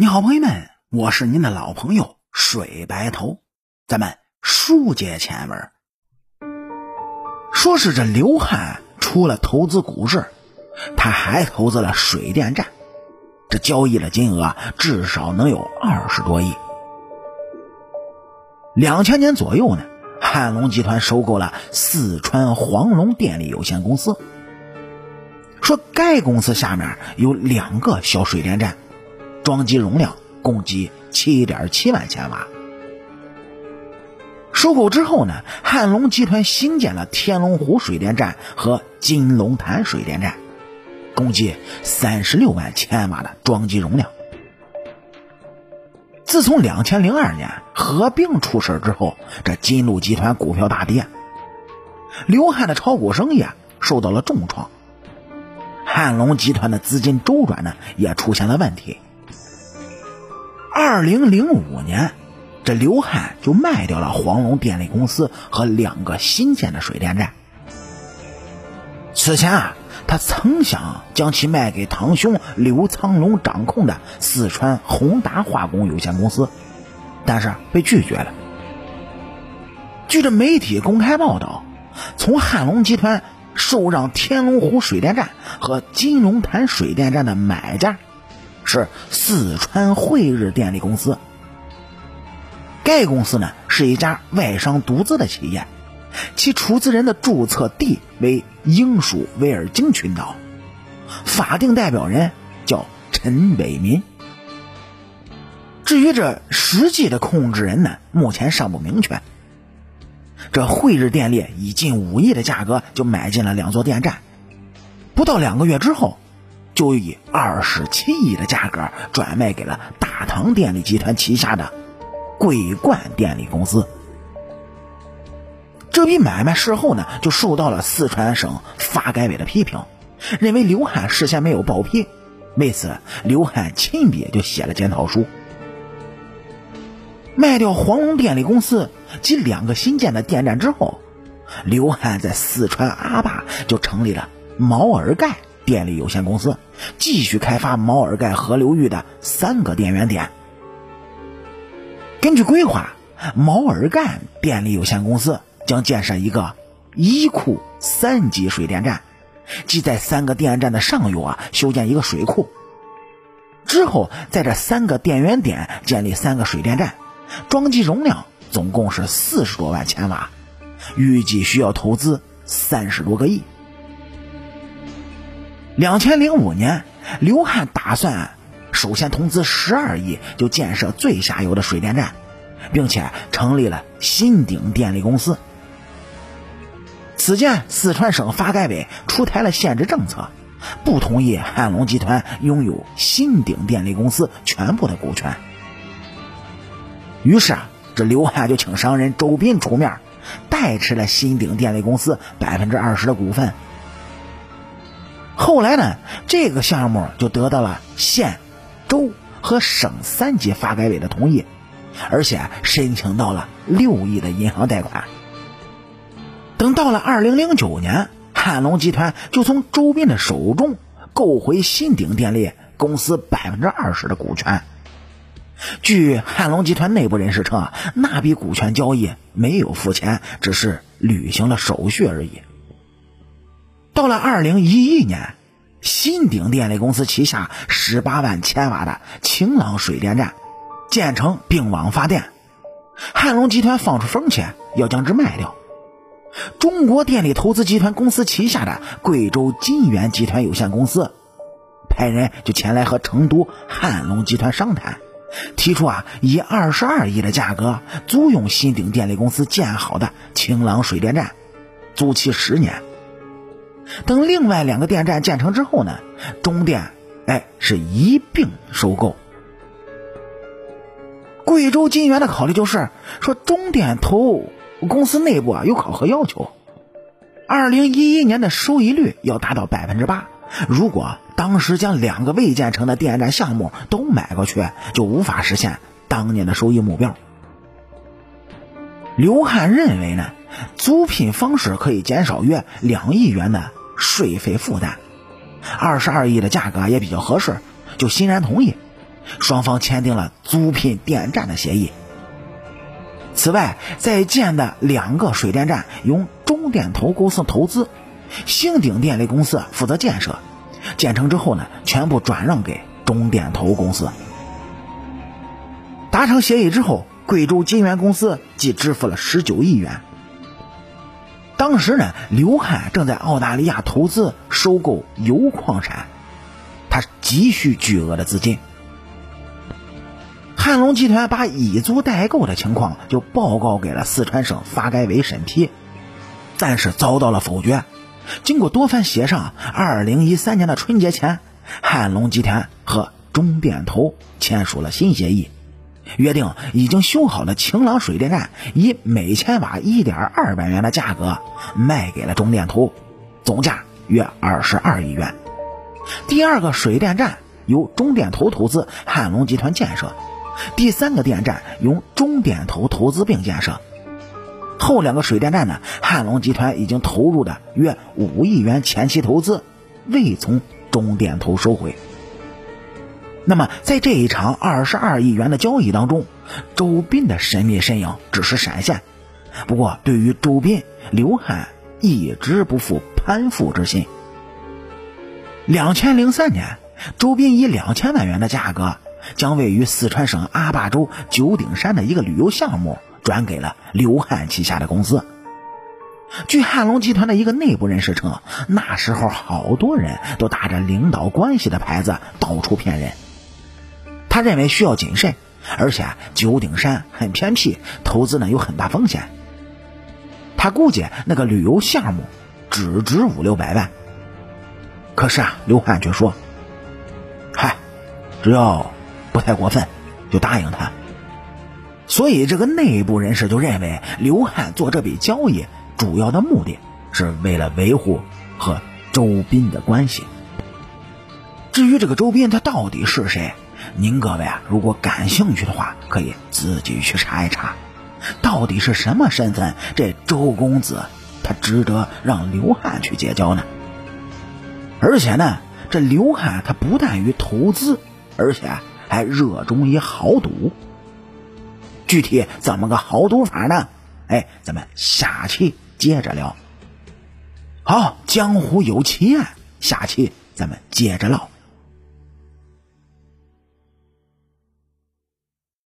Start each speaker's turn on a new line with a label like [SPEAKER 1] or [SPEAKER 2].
[SPEAKER 1] 你好，朋友们，我是您的老朋友水白头。咱们书接前文，说是这刘汉除了投资股市，他还投资了水电站，这交易的金额至少能有二十多亿。两千年左右呢，汉龙集团收购了四川黄龙电力有限公司，说该公司下面有两个小水电站。装机容量共计七点七万千瓦。收购之后呢，汉龙集团新建了天龙湖水电站和金龙潭水电站，共计三十六万千瓦的装机容量。自从两千零二年合并出事之后，这金鹿集团股票大跌，刘汉的炒股生意受到了重创，汉龙集团的资金周转呢也出现了问题。二零零五年，这刘汉就卖掉了黄龙电力公司和两个新建的水电站。此前啊，他曾想将其卖给堂兄刘苍龙掌控的四川宏达化工有限公司，但是被拒绝了。据这媒体公开报道，从汉龙集团受让天龙湖水电站和金龙潭水电站的买家。是四川汇日电力公司。该公司呢是一家外商独资的企业，其出资人的注册地为英属维尔京群岛，法定代表人叫陈伟民。至于这实际的控制人呢，目前尚不明确。这汇日电力以近五亿的价格就买进了两座电站，不到两个月之后。就以二十七亿的价格转卖给了大唐电力集团旗下的桂冠电力公司。这笔买卖事后呢，就受到了四川省发改委的批评，认为刘汉事先没有报批。为此，刘汉亲笔就写了检讨书。卖掉黄龙电力公司及两个新建的电站之后，刘汉在四川阿坝就成立了毛尔盖。电力有限公司继续开发毛尔盖河流域的三个电源点。根据规划，毛尔盖电力有限公司将建设一个一库三级水电站，即在三个电站的上游啊修建一个水库。之后，在这三个电源点建立三个水电站，装机容量总共是四十多万千瓦，预计需要投资三十多个亿。两千零五年，刘汉打算首先投资十二亿就建设最下游的水电站，并且成立了新鼎电力公司。此前，四川省发改委出台了限制政策，不同意汉龙集团拥有新鼎电力公司全部的股权。于是啊，这刘汉就请商人周斌出面，代持了新鼎电力公司百分之二十的股份。后来呢，这个项目就得到了县、州和省三级发改委的同意，而且申请到了六亿的银行贷款。等到了二零零九年，汉龙集团就从周斌的手中购回新鼎电力公司百分之二十的股权。据汉龙集团内部人士称，那笔股权交易没有付钱，只是履行了手续而已。到了二零一一年，新鼎电力公司旗下十八万千瓦的晴朗水电站建成并网发电，汉龙集团放出风气要将之卖掉。中国电力投资集团公司旗下的贵州金源集团有限公司派人就前来和成都汉龙集团商谈，提出啊以二十二亿的价格租用新鼎电力公司建好的晴朗水电站，租期十年。等另外两个电站建成之后呢，中电哎是一并收购。贵州金源的考虑就是说，中电投公司内部啊有考核要求，二零一一年的收益率要达到百分之八。如果当时将两个未建成的电站项目都买过去，就无法实现当年的收益目标。刘汉认为呢，租赁方式可以减少约两亿元的。税费负担，二十二亿的价格也比较合适，就欣然同意。双方签订了租赁电站的协议。此外，在建的两个水电站由中电投公司投资，兴鼎电力公司负责建设。建成之后呢，全部转让给中电投公司。达成协议之后，贵州金源公司即支付了十九亿元。当时呢，刘汉正在澳大利亚投资收购铀矿产，他急需巨额的资金。汉龙集团把乙租代购的情况就报告给了四川省发改委审批，但是遭到了否决。经过多番协商，二零一三年的春节前，汉龙集团和中电投签署了新协议，约定已经修好的晴朗水电站以每千瓦一点二万元的价格卖给了中电投，总价约二十二亿元。第二个水电站由中电投投资，汉龙集团建设；第三个电站由中电投投资并建设。后两个水电站呢？汉龙集团已经投入的约五亿元前期投资，未从中电投收回。那么，在这一场二十二亿元的交易当中，周斌的神秘身影只是闪现。不过，对于周斌，刘汉一直不负攀附之心。两千零三年，周斌以两千万元的价格，将位于四川省阿坝州九鼎山的一个旅游项目。转给了刘汉旗下的公司。据汉龙集团的一个内部人士称，那时候好多人都打着领导关系的牌子到处骗人。他认为需要谨慎，而且九鼎山很偏僻，投资呢有很大风险。他估计那个旅游项目只值五六百万。可是啊，刘汉却说：“嗨，只要不太过分，就答应他。”所以，这个内部人士就认为，刘汉做这笔交易主要的目的是为了维护和周斌的关系。至于这个周斌他到底是谁，您各位啊，如果感兴趣的话，可以自己去查一查，到底是什么身份，这周公子他值得让刘汉去结交呢？而且呢，这刘汉他不但于投资，而且还热衷于豪赌。具体怎么个豪赌法呢？哎，咱们下期接着聊。好，江湖有奇案，下期咱们接着唠。